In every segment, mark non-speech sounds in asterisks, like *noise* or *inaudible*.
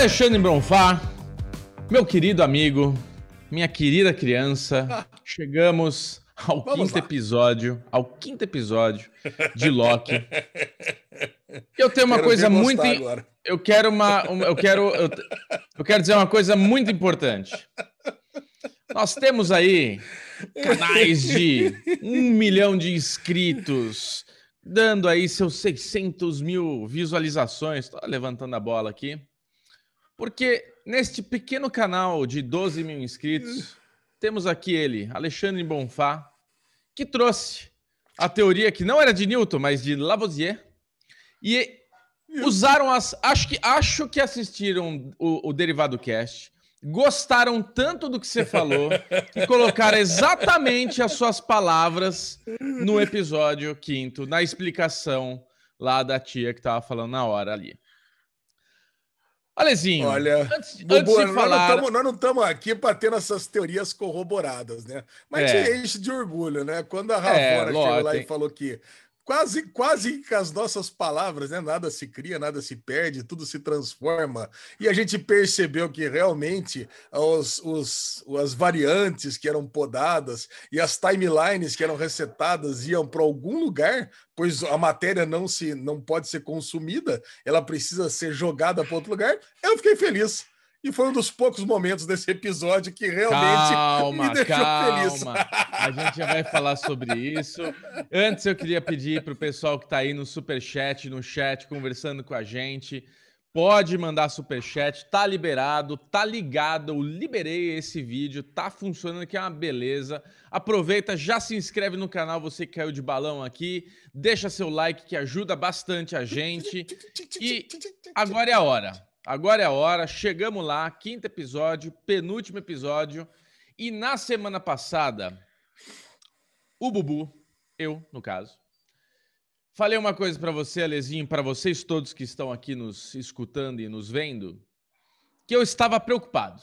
Alexandre Bronfá, meu querido amigo, minha querida criança, chegamos ao Vamos quinto lá. episódio, ao quinto episódio de Loki. *laughs* Eu tenho uma Quero coisa muito, eu quero uma, uma- eu quero, eu, eu quero dizer uma coisa muito importante. Nós temos aí canais de um *laughs* milhão de inscritos, dando aí seus 600 mil visualizações. Estou levantando a bola aqui. Porque neste pequeno canal de 12 mil inscritos, temos aqui ele, Alexandre Bonfá, que trouxe a teoria que não era de Newton, mas de Lavoisier. E usaram as. Acho que, acho que assistiram o, o Derivado Cast. Gostaram tanto do que você falou que *laughs* colocaram exatamente as suas palavras no episódio quinto, na explicação lá da tia que tava falando na hora ali. Alezinho, Olha, antes, antes Bubu, de nós falar. nós não estamos aqui para ter essas teorias corroboradas, né? Mas É. te enche de orgulho, né? Quando a Ravona chegou lógico, lá tem- e falou que quase, quase que as nossas palavras, né? Nada se cria, nada se perde, tudo se transforma. E a gente percebeu que realmente os, os, as variantes que eram podadas e as timelines que eram resetadas iam para algum lugar, pois a matéria não se não pode ser consumida, ela precisa ser jogada para outro lugar. Eu fiquei feliz. E foi um dos poucos momentos desse episódio que realmente Calma, *laughs* me deixou feliz. calma. A gente já vai falar sobre isso. Antes eu queria pedir para o pessoal que está aí no superchat, no chat, conversando com a gente. Pode mandar superchat, tá liberado, tá ligado. Eu liberei esse vídeo, tá funcionando, que é uma beleza. Aproveita, já se inscreve no canal, você que caiu de balão aqui. Deixa seu like que ajuda bastante a gente. *laughs* E Agora é a hora. Agora é a hora. Chegamos lá, quinto episódio, penúltimo episódio. E na semana passada, o Bubu, eu, no caso, falei uma coisa pra você, Alezinho, pra vocês todos que estão aqui nos escutando e nos vendo, que eu estava preocupado.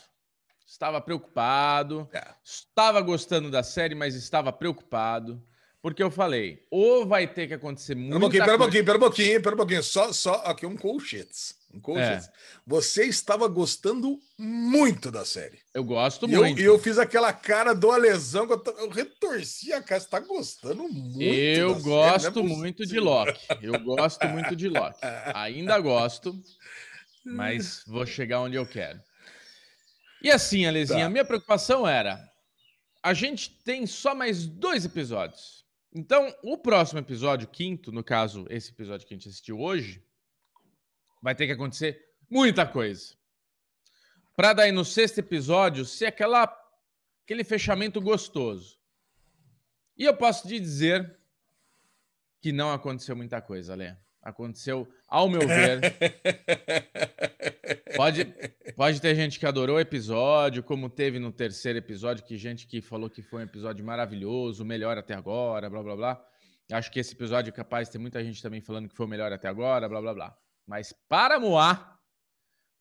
Estava preocupado, É. estava gostando da série, mas estava preocupado. Porque eu falei, ou vai ter que acontecer Pera muita um pouquinho, pera um pouquinho, pera um pouquinho, pera um pouquinho. Só, só aqui um colchetes. Um colchetes. Você estava gostando muito da série. Eu gosto E eu, muito. e eu fiz aquela cara do Alesão, que eu, eu retorci a cara. Você tá gostando muito. Eu série, gosto é muito de. Loki. Eu gosto muito de Loki. *laughs* Ainda gosto, mas vou chegar onde eu quero. E assim, Alezinha, Tá. a minha preocupação era: a gente tem só mais dois episódios. Então, o próximo episódio, quinto, no caso, esse episódio que a gente assistiu hoje, vai ter que acontecer muita coisa. Pra daí no sexto episódio ser aquela, aquele fechamento gostoso. E eu posso te dizer que não aconteceu muita coisa, Lê. Aconteceu, ao meu ver. *laughs* pode, pode ter gente que adorou o episódio, como teve no terceiro episódio, que gente que falou que foi um episódio maravilhoso, melhor até agora, blá blá blá. Acho que esse episódio é capaz de ter muita gente também falando que foi o melhor até agora, blá blá blá. Mas para Moá,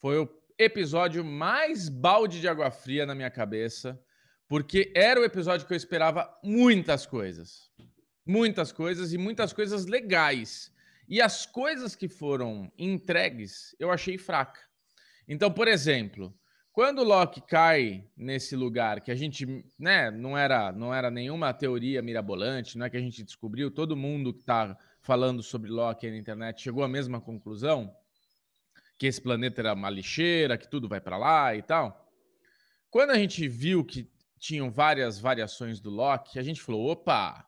foi o episódio mais balde de água fria na minha cabeça, porque era o episódio que eu esperava muitas coisas. Muitas coisas e muitas coisas legais. E as coisas que foram entregues, eu achei fraca. Então, por exemplo, quando o Loki cai nesse lugar que a gente, né, não era, não era nenhuma teoria mirabolante, não é que a gente descobriu, todo mundo que tá falando sobre aí na internet chegou à mesma conclusão, que esse planeta era uma lixeira, que tudo vai para lá e tal. Quando a gente viu que tinham várias variações do Loki, a gente falou, opa,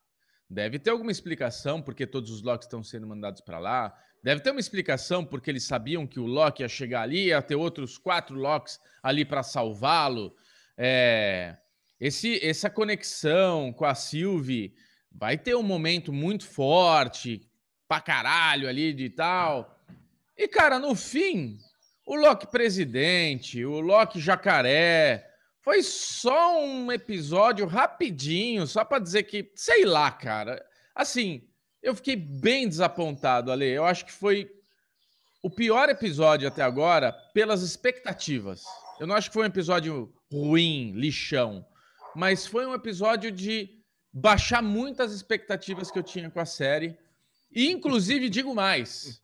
deve ter alguma explicação porque todos os Locks estão sendo mandados para lá. Deve ter uma explicação porque eles sabiam que o Loki ia chegar ali, ia ter outros quatro Locks ali para salvá-lo. É, esse, essa conexão com a Sylvie vai ter um momento muito forte, pra caralho ali de tal. E, cara, no fim, o Loki presidente, o Loki jacaré, foi só um episódio rapidinho, só pra dizer que, sei lá, cara. Assim, eu fiquei bem desapontado, Ale. Eu acho que foi o pior episódio até agora pelas expectativas. Eu não acho que foi um episódio ruim, lixão, mas foi um episódio de baixar muitas expectativas que eu tinha com a série. E, inclusive, digo mais: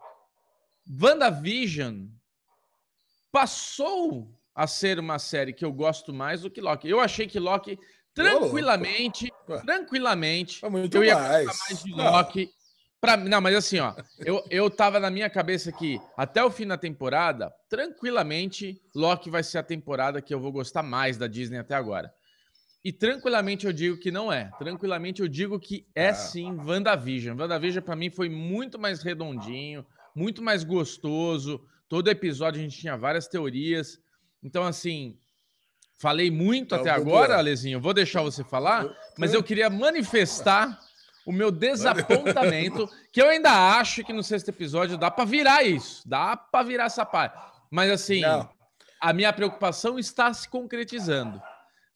WandaVision passou a ser uma série que eu gosto mais do que Loki. Eu achei que Loki tranquilamente, tranquilamente, eu ia mais. mais de Loki. Pra, não, mas assim, ó, eu, eu tava na minha cabeça que até o fim da temporada, tranquilamente, Loki vai ser a temporada que eu vou gostar mais da Disney até agora. E tranquilamente eu digo que não é. Tranquilamente eu digo que é ah. sim WandaVision. WandaVision para mim foi muito mais redondinho, muito mais gostoso. Todo episódio a gente tinha várias teorias. Então, assim, falei muito até agora, Alezinho. Vou deixar você falar, mas eu queria manifestar o meu desapontamento, que eu ainda acho que no sexto episódio dá para virar isso. Dá para virar essa parte. Mas, assim, não. a minha preocupação está se concretizando.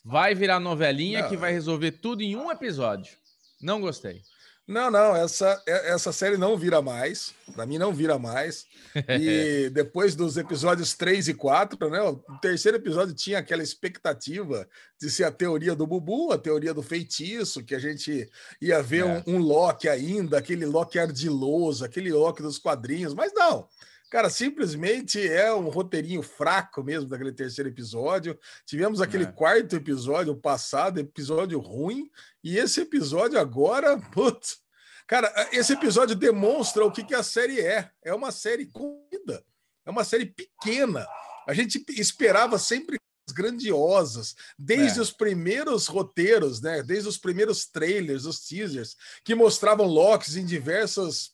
Vai virar novelinha não. que vai resolver tudo em um episódio. Não gostei. Não, não, essa, é, essa série não vira mais. Para mim, não vira mais. E *laughs* depois dos episódios 3 e 4, né? O terceiro episódio tinha aquela expectativa de ser a teoria do Bubu, a teoria do feitiço, que a gente ia ver é. um, um Loki ainda, aquele Loki ardiloso, aquele Loki dos quadrinhos, mas não. Cara, simplesmente é um roteirinho fraco mesmo daquele terceiro episódio. Tivemos aquele é. quarto episódio passado, episódio ruim, e esse episódio agora, *laughs* putz. Cara, esse episódio demonstra o que, que a série é. É uma série corrida, é uma série pequena. A gente esperava sempre grandiosas, desde é. os primeiros roteiros, né? Desde os primeiros trailers, os teasers, que mostravam Locks em diversas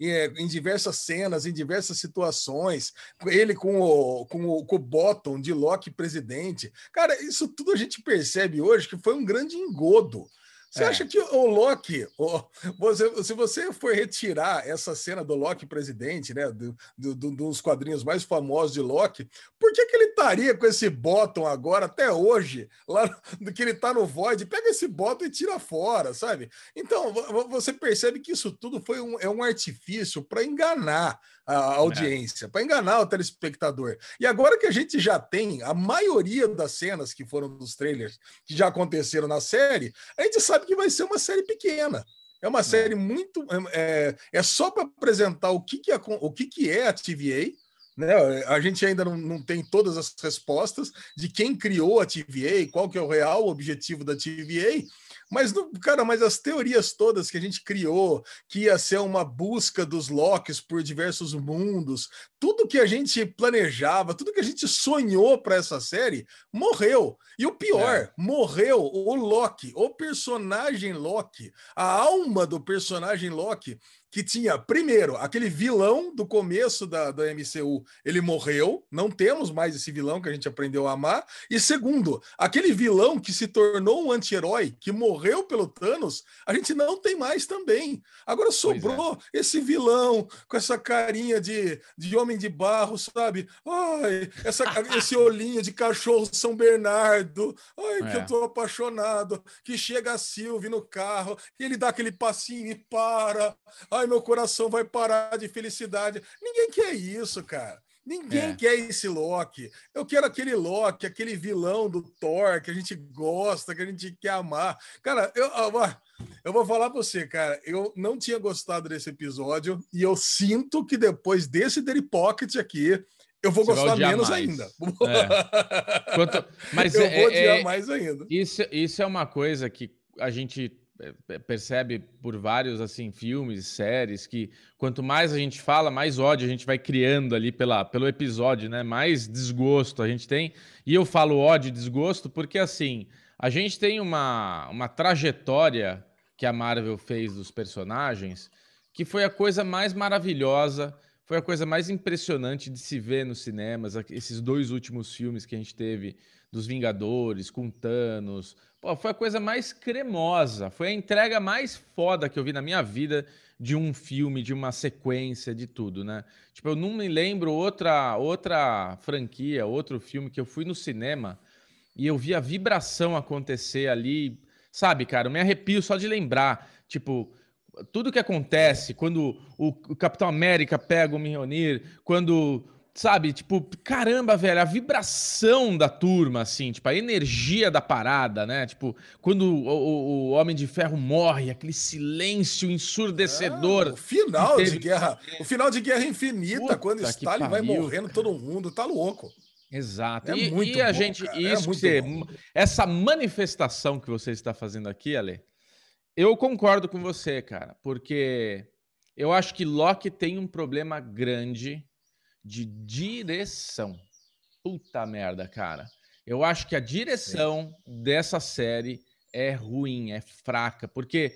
em diversas cenas, em diversas situações, ele com o, com o, com o Bottom de Loki presidente. Cara, isso tudo a gente percebe hoje que foi um grande engodo. Você é. acha que o Loki, o, você, se você for retirar essa cena do Loki presidente, né, do, do, do, dos quadrinhos mais famosos de Loki, por que, que ele estaria com esse bottom agora, até hoje, lá do que ele está no Void? Pega esse bottom e tira fora, sabe? Então, você percebe que isso tudo foi um, é um artifício para enganar a audiência, é. para enganar o telespectador. E agora que a gente já tem a maioria das cenas que foram dos trailers que já aconteceram na série, a gente sabe que vai ser uma série pequena. É uma é. série muito. É, é só para apresentar o que, que, é, o que, que é a TVA. Né? A gente ainda não, não tem todas as respostas de quem criou a TVA, qual que é o real objetivo da TVA, mas, cara, mas as teorias todas que a gente criou, que ia ser uma busca dos Locks por diversos mundos, tudo que a gente planejava, tudo que a gente sonhou para essa série, morreu. E o pior, é. morreu o Loki, o personagem Loki, a alma do personagem Loki que tinha, primeiro, aquele vilão do começo da, da MCU, ele morreu, não temos mais esse vilão que a gente aprendeu a amar, e segundo, aquele vilão que se tornou um anti-herói, que morreu pelo Thanos, a gente não tem mais também. Agora sobrou é. esse vilão com essa carinha de, de homem de barro, sabe? Ai, essa, *laughs* esse olhinho de cachorro São Bernardo, ai, é. que eu é. tô apaixonado, que chega a Sylvie no carro, e ele dá aquele passinho e para, ai, ai, meu coração vai parar de felicidade. Ninguém quer isso, cara. Ninguém é. quer esse Loki. Eu quero aquele Loki, aquele vilão do Thor que a gente gosta, que a gente quer amar. Cara, eu, eu vou falar pra você, cara. Eu não tinha gostado desse episódio e eu sinto que depois desse Daily Pocket aqui, eu vou você gostar menos mais. ainda. É. Quanto... Mas *laughs* eu é, vou odiar é, mais ainda. Isso, isso é uma coisa que a gente percebe por vários assim filmes, séries que quanto mais a gente fala, mais ódio a gente vai criando ali pela, pelo episódio, né? Mais desgosto a gente tem. E eu falo ódio e desgosto porque assim, a gente tem uma, uma trajetória que a Marvel fez dos personagens que foi a coisa mais maravilhosa, foi a coisa mais impressionante de se ver nos cinemas, esses dois últimos filmes que a gente teve dos Vingadores, com Thanos, Pô, foi a coisa mais cremosa, foi a entrega mais foda que eu vi na minha vida de um filme, de uma sequência, de tudo, né? Tipo, eu não me lembro outra outra franquia, outro filme que eu fui no cinema e eu vi a vibração acontecer ali, sabe, cara? Eu me arrepio só de lembrar, tipo, tudo que acontece quando o, Capitão América pega o Mjolnir, quando sabe, tipo, caramba, velho, a vibração da turma, assim, tipo, a energia da parada, né? Tipo, quando o, o, o Homem de Ferro morre, aquele silêncio ensurdecedor. Ah, o final de guerra, o final de Guerra Infinita, Puta quando Stalin vai morrendo todo mundo, tá louco. Exato. É e, muito e a bom, gente, cara. É isso é você, essa manifestação que você está fazendo aqui, Ale, eu concordo com você, cara, porque eu acho que Loki tem um problema grande de direção. Puta merda, cara. Eu acho que a direção Sim. dessa série é ruim, é fraca, porque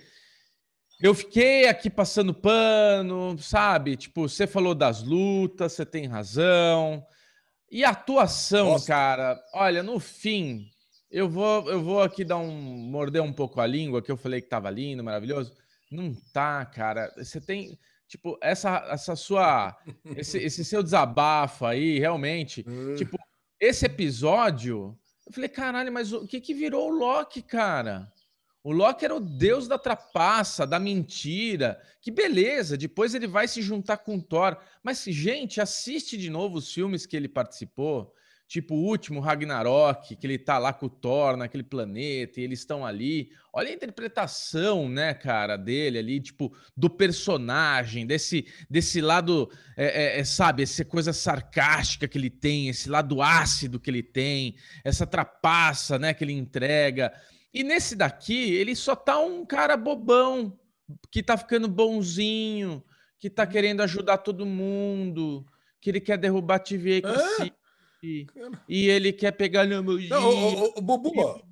eu fiquei aqui passando pano, sabe? Tipo, você falou das lutas, você tem razão. E a atuação, Nossa. cara, olha, no fim, eu vou, eu vou aqui dar um morder um pouco a língua, que eu falei que tava lindo, maravilhoso. Não tá, cara. Você tem, tipo, essa, essa sua, esse, esse seu desabafo aí, realmente, uh. tipo, esse episódio, eu falei, caralho, mas o que que virou o Loki, cara? O Loki era o deus da trapaça, da mentira. Que beleza, depois ele vai se juntar com o Thor. Mas, gente, assiste de novo os filmes que ele participou. Tipo o último Ragnarok, que ele tá lá com o Thor naquele planeta e eles estão ali. Olha a interpretação, né, cara, dele ali, tipo, do personagem, desse, desse lado, é, é, é sabe, essa coisa sarcástica que ele tem, esse lado ácido que ele tem, essa trapaça, né, que ele entrega. E nesse daqui, ele só tá um cara bobão, que tá ficando bonzinho, que tá querendo ajudar todo mundo, que ele quer derrubar a TV City, e ele quer pegar no meu Não, o, o, o, Bubu,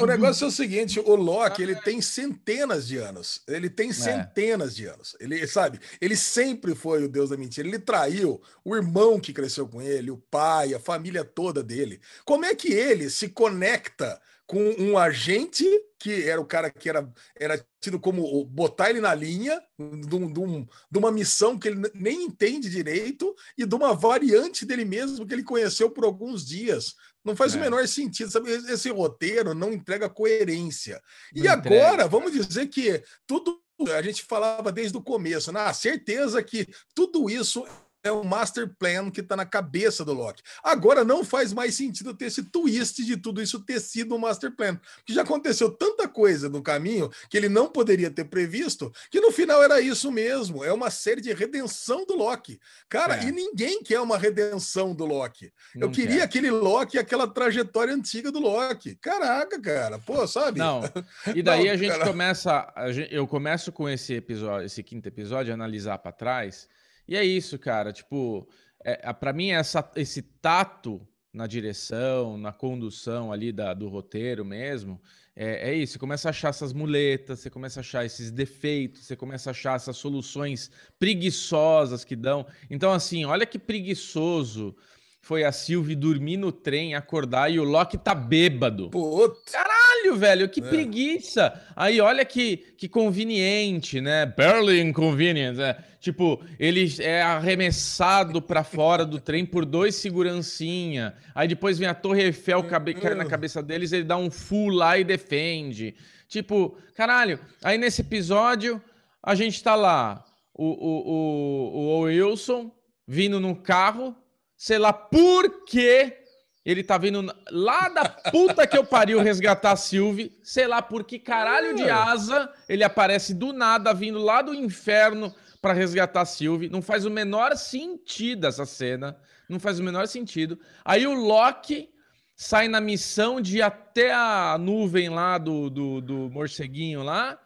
o, negócio é o seguinte, o Loki, ele tem centenas de anos. Ele tem é. centenas é. de anos. Ele, sabe, ele sempre foi o deus da mentira. Ele traiu o irmão que cresceu com ele, o pai, a família toda dele. Como é que ele se conecta com um agente que era o cara que era, era tido como botar ele na linha de, um, de, um, uma missão que ele nem entende direito e de uma variante dele mesmo que ele conheceu por alguns dias. Não faz é. o menor sentido, sabe? Esse roteiro não entrega coerência. Não e entrega. agora, vamos dizer que tudo a gente falava desde o começo, na né? certeza que tudo isso é um master plan que está na cabeça do Loki. Agora não faz mais sentido ter esse twist de tudo isso ter sido um master plan, porque já aconteceu tanta coisa no caminho que ele não poderia ter previsto, que no final era isso mesmo, é uma série de redenção do Loki. Cara, é. e ninguém quer uma redenção do Loki. Não Eu queria quer. aquele Loki, aquela trajetória antiga do Loki. Caraca, cara, pô, sabe? Não. *laughs* E daí não, a gente cara... começa, eu começo com esse episódio, esse quinto episódio, analisar para trás e é isso, cara. Tipo, é, para mim, essa, esse tato na direção, na condução ali da, do roteiro mesmo, é, é, isso. Você começa a achar essas muletas, você começa a achar esses defeitos, você começa a achar essas soluções preguiçosas que dão. Então, assim, olha que preguiçoso foi a Sylvie dormir no trem, acordar e o Loki tá bêbado. Puta. Caralho, velho, que é. preguiça. Aí olha que, que conveniente, né? Barely inconvenient, né? Tipo, ele é arremessado para fora do trem por dois segurancinha. Aí depois vem a Torre Eiffel cabe, cai na hum. cabeça deles, ele dá um full lá e defende. Tipo, caralho. Aí nesse episódio, a gente tá lá, o, o, o, o Wilson vindo no carro, sei lá por que ele tá vindo lá da puta que eu pariu resgatar a Sylvie, sei lá por que caralho de é. asa ele aparece do nada vindo lá do inferno para resgatar a Sylvie. Não faz o menor sentido essa cena, não faz o menor sentido. Aí o Loki sai na missão de ir até a nuvem lá do, do, do morceguinho lá.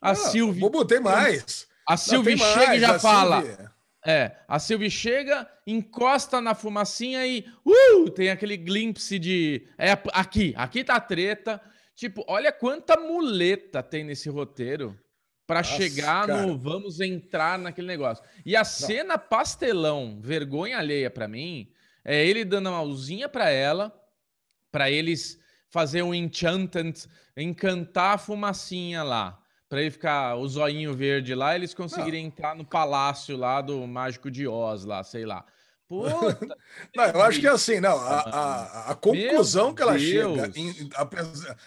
A ah, Sylvie. Vou botar mais. A Sylvie chega mais, e já fala. É, a Sylvie chega, encosta na fumacinha e uh, tem aquele glimpse de é aqui, aqui tá a treta. Tipo, olha quanta muleta tem nesse roteiro para chegar cara. no vamos entrar naquele negócio. E a Não. cena pastelão, vergonha alheia para mim, é ele dando a mãozinha para ela, para eles fazer um enchantment, encantar a fumacinha lá para ele ficar o zoinho verde lá, eles conseguirem entrar no palácio lá do Mágico de Oz, lá, sei lá. Puta, *laughs* não, eu acho que é assim, não. A, a, a conclusão que ela Deus. chega, em, a,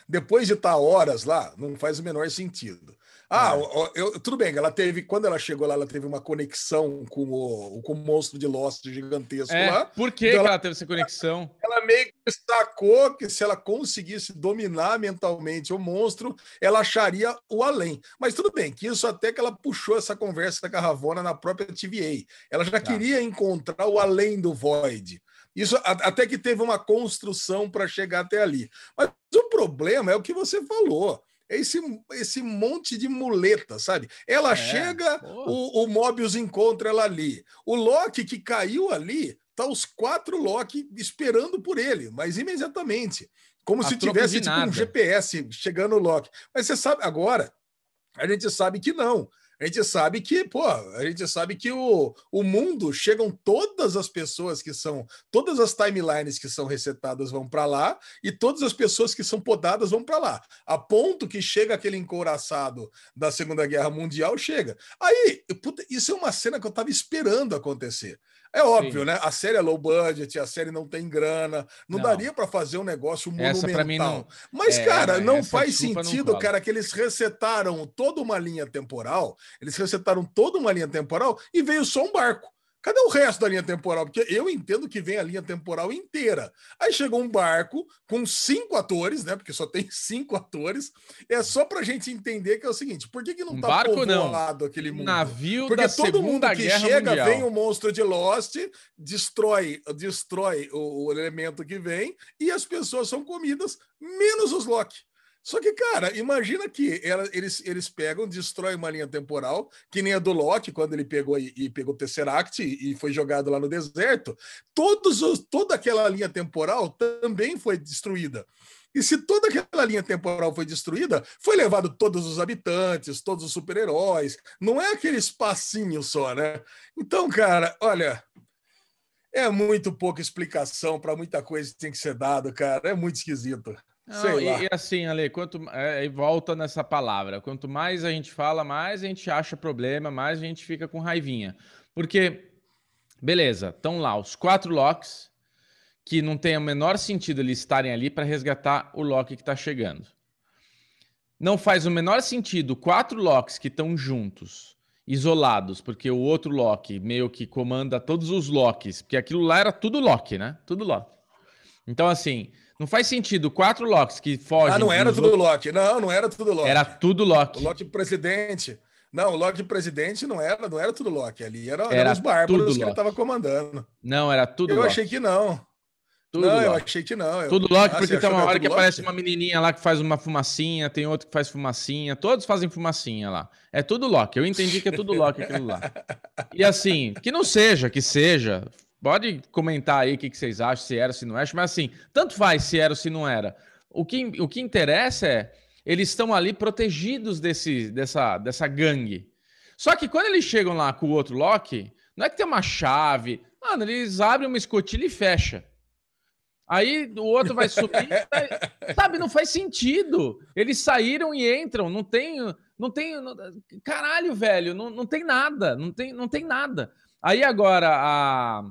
depois de estar horas lá, não faz o menor sentido. Ah, é. eu, tudo bem, ela teve, quando ela chegou lá, ela teve uma conexão com o, com o monstro de Lost gigantesco é, lá. Por que, então, que ela, ela, teve essa conexão? Ela meio que destacou que se ela conseguisse dominar mentalmente o monstro, ela acharia o além. Mas tudo bem, que isso até que ela puxou essa conversa com a Ravona na própria TVA. Ela já tá. queria encontrar o além do Void. Isso até que teve uma construção para chegar até ali. Mas o problema é o que você falou. É esse, esse monte de muleta, sabe? Ela é, chega, o, o Mobius encontra ela ali. O Loki que caiu ali, tá os quatro Loki esperando por ele, mas imediatamente. Como a se tivesse tipo, um GPS chegando o Loki. Mas você sabe, agora, a gente sabe que não a gente sabe que, pô, a gente sabe que o, o mundo chegam todas as pessoas que são, todas as timelines que são resetadas vão para lá e todas as pessoas que são podadas vão para lá. A ponto que chega aquele encouraçado da Segunda Guerra Mundial, chega. Aí, puta, isso é uma cena que eu tava esperando acontecer. É óbvio, Sim. né? A série é low budget, a série não tem grana, não, não. daria para fazer um negócio monumental. Não... Mas, é, cara, não faz sentido, cara, que eles resetaram toda uma linha temporal, eles resetaram toda uma linha temporal e veio só um barco. Cadê o resto da linha temporal? Porque eu entendo que vem a linha temporal inteira. Aí chegou um barco com cinco atores, né? Porque só tem *laughs* cinco atores. É só pra gente entender que é o seguinte: por que, que não um tá barco, povoado não. aquele mundo? Navio Porque da todo mundo que Guerra chega Mundial. vem o monstro de Lost, destrói, destrói o, o elemento que vem e as pessoas são comidas, menos os Loki. Só que, cara, imagina que ela, eles, eles pegam, destroem uma linha temporal, que nem a do Loki, quando ele pegou e, e pegou o Tesseract e, e, foi jogado lá no deserto. Todos os, toda aquela linha temporal também foi destruída. E se toda aquela linha temporal foi destruída, foi levado todos os habitantes, todos os super-heróis. Não é aquele espacinho só, né? Então, cara, olha, é muito pouca explicação para muita coisa que tem que ser dado, cara. É muito esquisito. Não, e, e, assim, Ale, quanto é, volta nessa palavra, quanto mais a gente fala, mais a gente acha problema, mais a gente fica com raivinha. Porque, beleza, estão lá os quatro locks que não tem o menor sentido eles estarem ali para resgatar o lock que está chegando. Não faz o menor sentido quatro locks que estão juntos, isolados, porque o outro lock meio que comanda todos os locks, porque aquilo lá era tudo lock, né? Tudo lock. Então, assim, não faz sentido. Quatro locks que fogem. Ah, não era tudo outros... Loki. Não, não era tudo Loki. Era tudo Loki. O Loki presidente. Não, o Loki presidente não era, não era tudo Loki. Ali era, era os bárbaros que ele estava comandando. Não, era tudo Eu Loki. achei que não. Tudo não, Loki. eu achei que não. Eu... Tudo Loki, ah, porque tem uma hora que Loki? aparece uma menininha lá que faz uma fumacinha, tem outro que faz fumacinha, todos fazem fumacinha lá. É tudo Loki. Eu entendi que é tudo Loki aquilo lá. *laughs* E assim, que não seja, que seja, Pode comentar aí o que, que vocês acham, se era, se não era, mas assim, tanto faz se era ou se não era. O que, o que interessa é, eles estão ali protegidos desse, dessa, dessa gangue. Só que quando eles chegam lá com o outro Loki, não é que tem uma chave. Mano, eles abrem uma escotilha e fecha. Aí o outro vai subir. *laughs* sabe, não faz sentido. Eles saíram e entram. Não tem. Não tem. Não, caralho, velho. Não, não tem nada. Não tem, não tem nada. Aí agora a.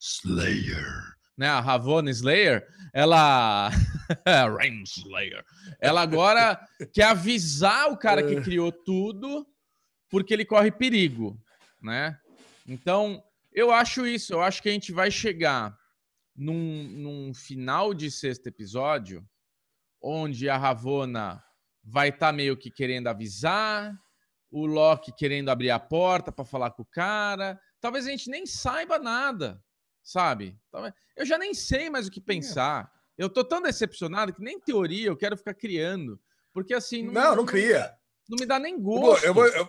Slayer. Né, a Ravonna Slayer, ela. *laughs* Rain Slayer. Ela agora quer avisar o cara que é. criou tudo, porque ele corre perigo, né? Então, eu acho isso. Eu acho que a gente vai chegar num, num final de sexto episódio, onde a Ravonna vai estar tá meio que querendo avisar, o Loki querendo abrir a porta para falar com o cara. Talvez a gente nem saiba nada sabe? Eu já nem sei mais o que pensar. Eu tô tão decepcionado que nem teoria eu quero ficar criando. Porque assim. Não, não, não cria. Não me dá nem gosto. Eu vou, eu,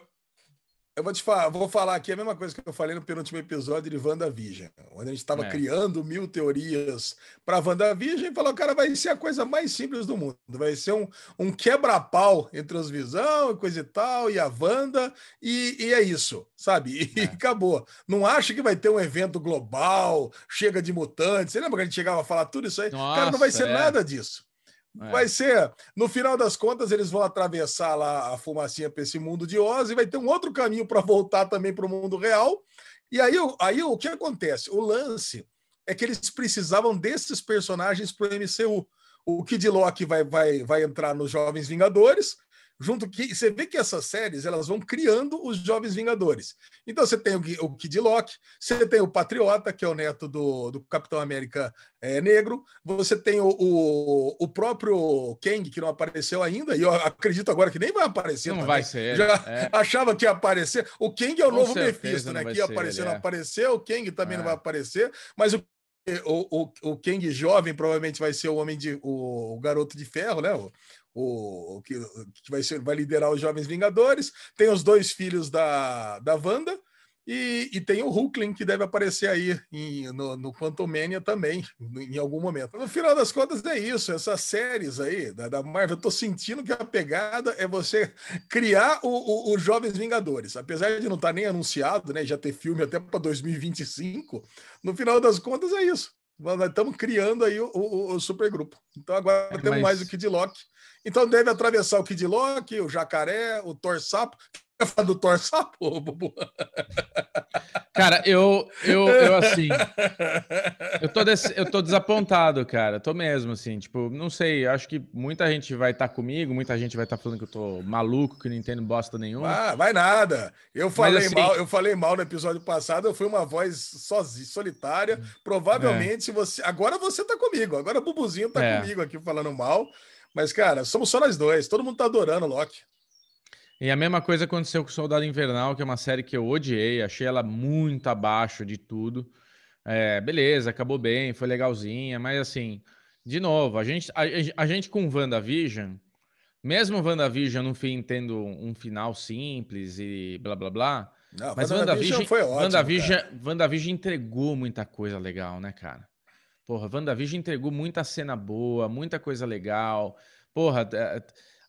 eu vou te falar, vou falar aqui a mesma coisa que eu falei no penúltimo episódio de WandaVision, onde a gente estava é. criando mil teorias para WandaVision e falou, cara, vai ser a coisa mais simples do mundo. Vai ser um, um quebra-pau entre os Visão e coisa e tal, e a Wanda, e, e é isso, sabe? E é. acabou. Não acho que vai ter um evento global, chega de mutantes. Você lembra que a gente chegava a falar tudo isso aí? Nossa, cara, não vai ser é. nada disso. É. Vai ser, no final das contas, eles vão atravessar lá a fumacinha para esse mundo de Oz e vai ter um outro caminho para voltar também para o mundo real. E aí, aí o que acontece? O lance é que eles precisavam desses personagens para o MCU. O Kid Loki vai, vai, vai entrar nos Jovens Vingadores, junto que você vê que essas séries elas vão criando os jovens Vingadores. Então você tem o, o Kid Loki, você tem o Patriota, que é o neto do, do Capitão América é, Negro, você tem o, o, o, próprio Kang, que não apareceu ainda, e eu acredito agora que nem vai aparecer. Não também. vai ser. Já é. achava que ia aparecer. O Kang é o Com novo Mephisto, né? Que ele, não é. apareceu, o Kang também não é. vai aparecer, mas o o, o, o Kang jovem provavelmente vai ser o homem de o, o garoto de ferro, né? O, o, que, que vai, ser, vai liderar os Jovens Vingadores. Tem os dois filhos da, da Wanda. E, e tem o Hulkling, que deve aparecer aí em, no, no Quantum Mania também, em algum momento. No final das contas, é isso. Essas séries aí da, da Marvel, eu tô sentindo que a pegada é você criar os Jovens Vingadores. Apesar de não estar tá nem anunciado, né? Já ter filme até para 2025, no final das contas é isso. Nós estamos criando aí o, o, o supergrupo. Então agora é, temos mas... mais o Kid Loki. Então deve atravessar o Kid Loki, o Jacaré, o Thor Sapo. Quer falar do Thor Sapo, Bubu? Cara, eu, eu, eu assim. *laughs* Eu tô, des, eu tô desapontado, cara. Tô mesmo, assim. Tipo, não sei. Acho que muita gente vai estar tá comigo, muita gente vai estar tá falando que eu tô maluco, que não entendo bosta nenhuma. Ah, vai nada. Eu falei assim, mal, eu falei mal no episódio passado, eu fui uma voz sozinha, solitária. Provavelmente é. você. Agora você tá comigo. Agora o Bubuzinho tá é. comigo aqui falando mal. Mas, cara, somos só nós dois. Todo mundo tá adorando o Loki. E a mesma coisa aconteceu com Soldado Invernal, que é uma série que eu odiei, achei ela muito abaixo de tudo. É, beleza, acabou bem, foi legalzinha, mas assim, de novo, a gente, a, a gente com WandaVision, mesmo WandaVision no fim tendo um final simples e blá blá blá, Não, mas WandaVision, foi ótimo, WandaVision, WandaVision entregou muita coisa legal, né, cara? Porra, WandaVision entregou muita cena boa, muita coisa legal. Porra,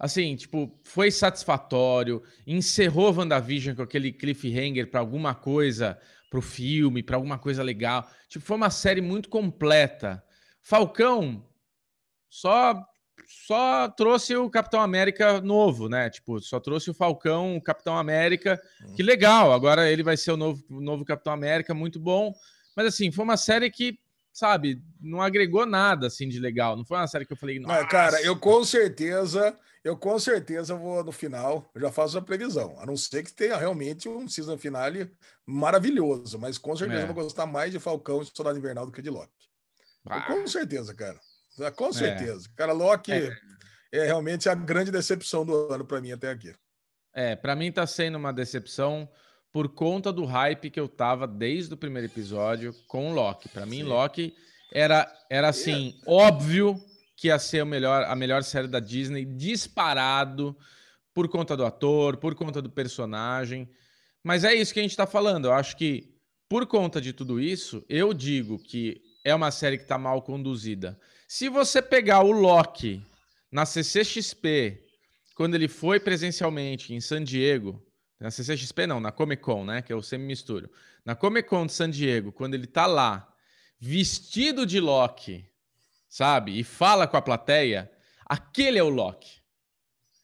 assim, tipo, foi satisfatório, encerrou WandaVision com aquele cliffhanger para alguma coisa, pro filme, para alguma coisa legal. Tipo, foi uma série muito completa. Falcão só só trouxe o Capitão América novo, né? Tipo, só trouxe o Falcão, o Capitão América. Hum. Que legal, agora ele vai ser o novo, o novo Capitão América, muito bom. Mas assim, foi uma série que sabe, não agregou nada assim de legal. Não foi uma série que eu falei, Nossa. cara, eu com certeza, eu com certeza vou no final, eu já faço a previsão, a não ser que tenha realmente um season finale maravilhoso, mas com certeza é. eu vou gostar mais de Falcão e Soldado Invernal do que de Loki. Ah. Com certeza, cara. Com é. certeza. É. Cara, Loki é. é realmente a grande decepção do ano para mim até aqui. É, para mim tá sendo uma decepção por conta do hype que eu tava desde o primeiro episódio com Loki. Para mim, Loki era, era assim, óbvio que ia ser a melhor, a melhor série da Disney, disparado por conta do ator, por conta do personagem. Mas é isso que a gente está falando. Eu acho que, por conta de tudo isso, eu digo que é uma série que está mal conduzida. Se você pegar o Loki na CCXP, quando ele foi presencialmente em San Diego, na CCXP não, na Comic Con, né? Que eu sempre misturo. Na Comic Con de San Diego, quando ele tá lá, vestido de Loki, sabe? E fala com a plateia, aquele é o Loki.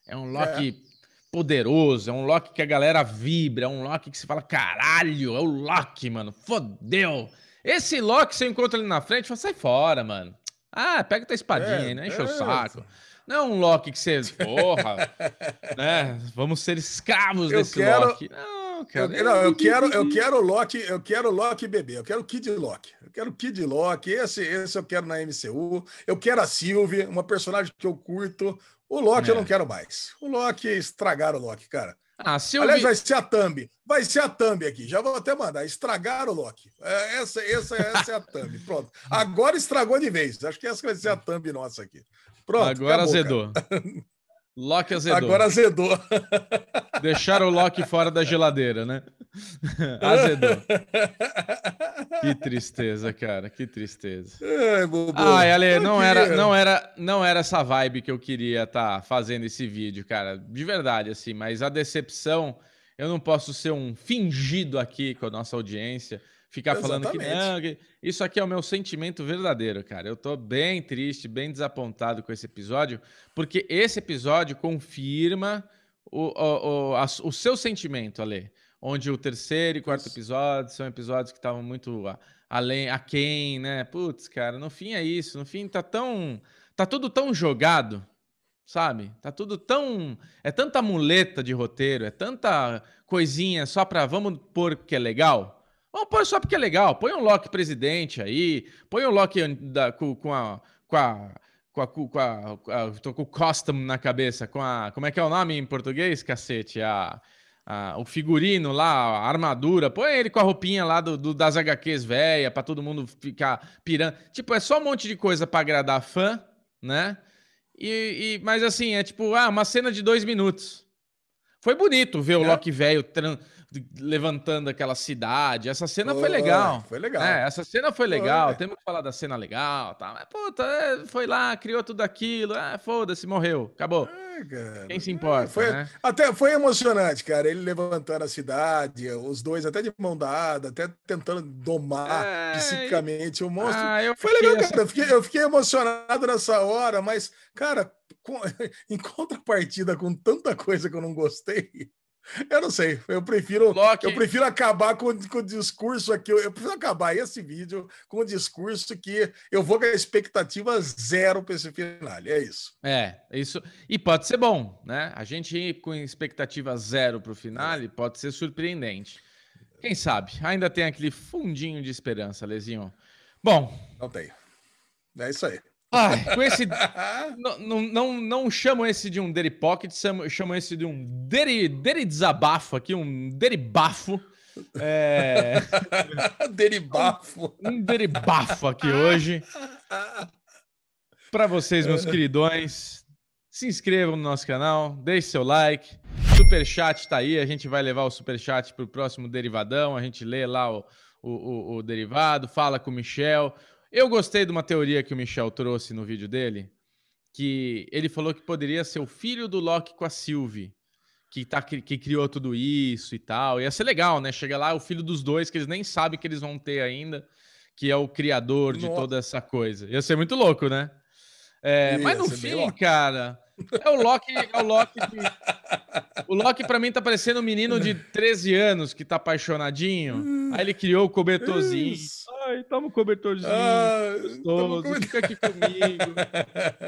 É um Loki é. poderoso, é um Loki que a galera vibra, é um Loki que se fala, caralho, é o Loki, mano. Fodeu. Esse Loki, você encontra ali na frente, fala, sai fora, mano. Ah, pega tua espadinha é, aí, né? Enche é, o saco. Não é um Loki que você. Porra! *laughs* né? Vamos ser escravos eu desse quero... Loki. Não, cara. Eu, não, eu quero, eu quero Loki, eu quero Loki bebê, eu quero Kid Loki. Eu quero Kid Loki, esse, esse eu quero na MCU. Eu quero a Sylvie, uma personagem que eu curto. O Loki é. eu não quero mais. O Loki, estragaram o Loki, cara. Ah, Sylvie... Aliás, vai ser a thumb. Vai ser a thumb aqui. Já vou até mandar. Estragaram o Loki. É, essa, essa, essa é a thumb. *laughs* Pronto. Agora estragou de vez. Acho que essa vai ser a thumb nossa aqui. Pronto. Agora acabou, azedou. *laughs* Loki azedou. Agora azedou. *laughs* Deixaram o Loki fora da geladeira, né? *laughs* azedou. Que tristeza, cara. Que tristeza. Ai, Ai Ale, não era, não, era, não era essa vibe que eu queria estar tá fazendo esse vídeo, cara. De verdade, assim. Mas a decepção, eu não posso ser um fingido aqui com a nossa audiência ficar Exatamente. falando que não, que isso aqui é o meu sentimento verdadeiro, cara. Eu tô bem triste, bem desapontado com esse episódio, porque esse episódio confirma o, o, o, a, o seu sentimento, Ale. Onde o terceiro e quarto episódio são episódios que estavam muito a, além, a quem, né? Putz, cara, no fim é isso. No fim tá tão. Tá tudo tão jogado. sabe? Tá tudo tão. É tanta muleta de roteiro, é tanta coisinha só pra vamos pôr que é legal. Pôr só porque é legal. Põe um Loki presidente aí, põe um Loki da, com, com a. Com a com a, com a, com a, tô com o custom na cabeça, com a. Como é que é o nome em português, cacete? A, a, o figurino lá, a armadura, põe ele com a roupinha lá do, do das HQs velha, para todo mundo ficar pirando. Tipo, é só um monte de coisa para agradar fã, né? E, e, mas assim, é tipo, ah, uma cena de dois minutos. Foi bonito ver é. o Loki velho levantando aquela cidade. Essa cena foi, foi legal. Foi legal. É, essa cena foi legal. Foi. Temos que falar da cena legal. Tá? Mas, puta, é, foi lá, criou tudo aquilo. É, foda-se, morreu. Acabou. É, Quem se importa? Foi, né? Até foi emocionante, cara. Ele levantando a cidade, os dois até de mão dada, até tentando domar é... psiquicamente o monstro. Ah, foi legal, cara. Eu fiquei, eu fiquei emocionado nessa hora, mas, cara, com, *laughs* em contrapartida com tanta coisa que eu não gostei. Eu não sei, eu prefiro, eu prefiro acabar com, com o discurso aqui. Eu prefiro acabar esse vídeo com o discurso que eu vou com a expectativa zero para esse final. É isso. É, isso. E pode ser bom, né? A gente ir com expectativa zero para o final é. pode ser surpreendente. Quem sabe? Ainda tem aquele fundinho de esperança, Lezinho. Bom. Não tem. É isso aí. Ai, com esse. *laughs* não, não, não, não chamam esse de um Deri Pocket, chamam, esse de um Deri, Deri Desabafo aqui, um Deribafo. É... *laughs* deribafo. Um, um deribafo aqui hoje. Para vocês, meus queridões, se inscrevam no nosso canal, deixe seu like. Superchat está aí, a gente vai levar o superchat para o próximo Derivadão. A gente lê lá o, o, o, o derivado, fala com o Michel. Eu gostei de uma teoria que o Michel trouxe no vídeo dele, que ele falou que poderia ser o filho do Loki com a Sylvie, que, tá, que criou tudo isso e tal. Ia ser legal, né? Chega lá o filho dos dois, que eles nem sabem que eles vão ter ainda, que é o criador de toda essa coisa. Ia ser muito louco, né? É, mas no fim, cara, é o Loki, é o Loki que... O Loki pra mim tá parecendo um menino de 13 anos que tá apaixonadinho. Aí ele criou o cobertorzinho. Isso. Ai, toma um cobertorzinho. Ah, gostoso, cobertor... fica aqui comigo.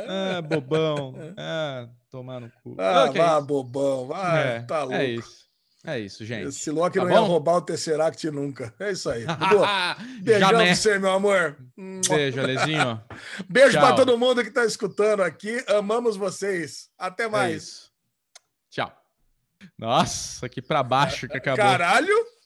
Ah, bobão. Ah, tomar no cu. Ah, vá, bobão. Vai, é, tá é louco. É isso. É isso, gente. Esse Loki tá não bom? ia roubar o Tesseract nunca. É isso aí. *laughs* Beijão pra você, meu amor. Beijo, Alezinho. *laughs* Beijo Tchau. pra todo mundo que tá escutando aqui. Amamos vocês. Até é mais. É Tchau. Nossa, aqui para baixo que acabou. Caralho!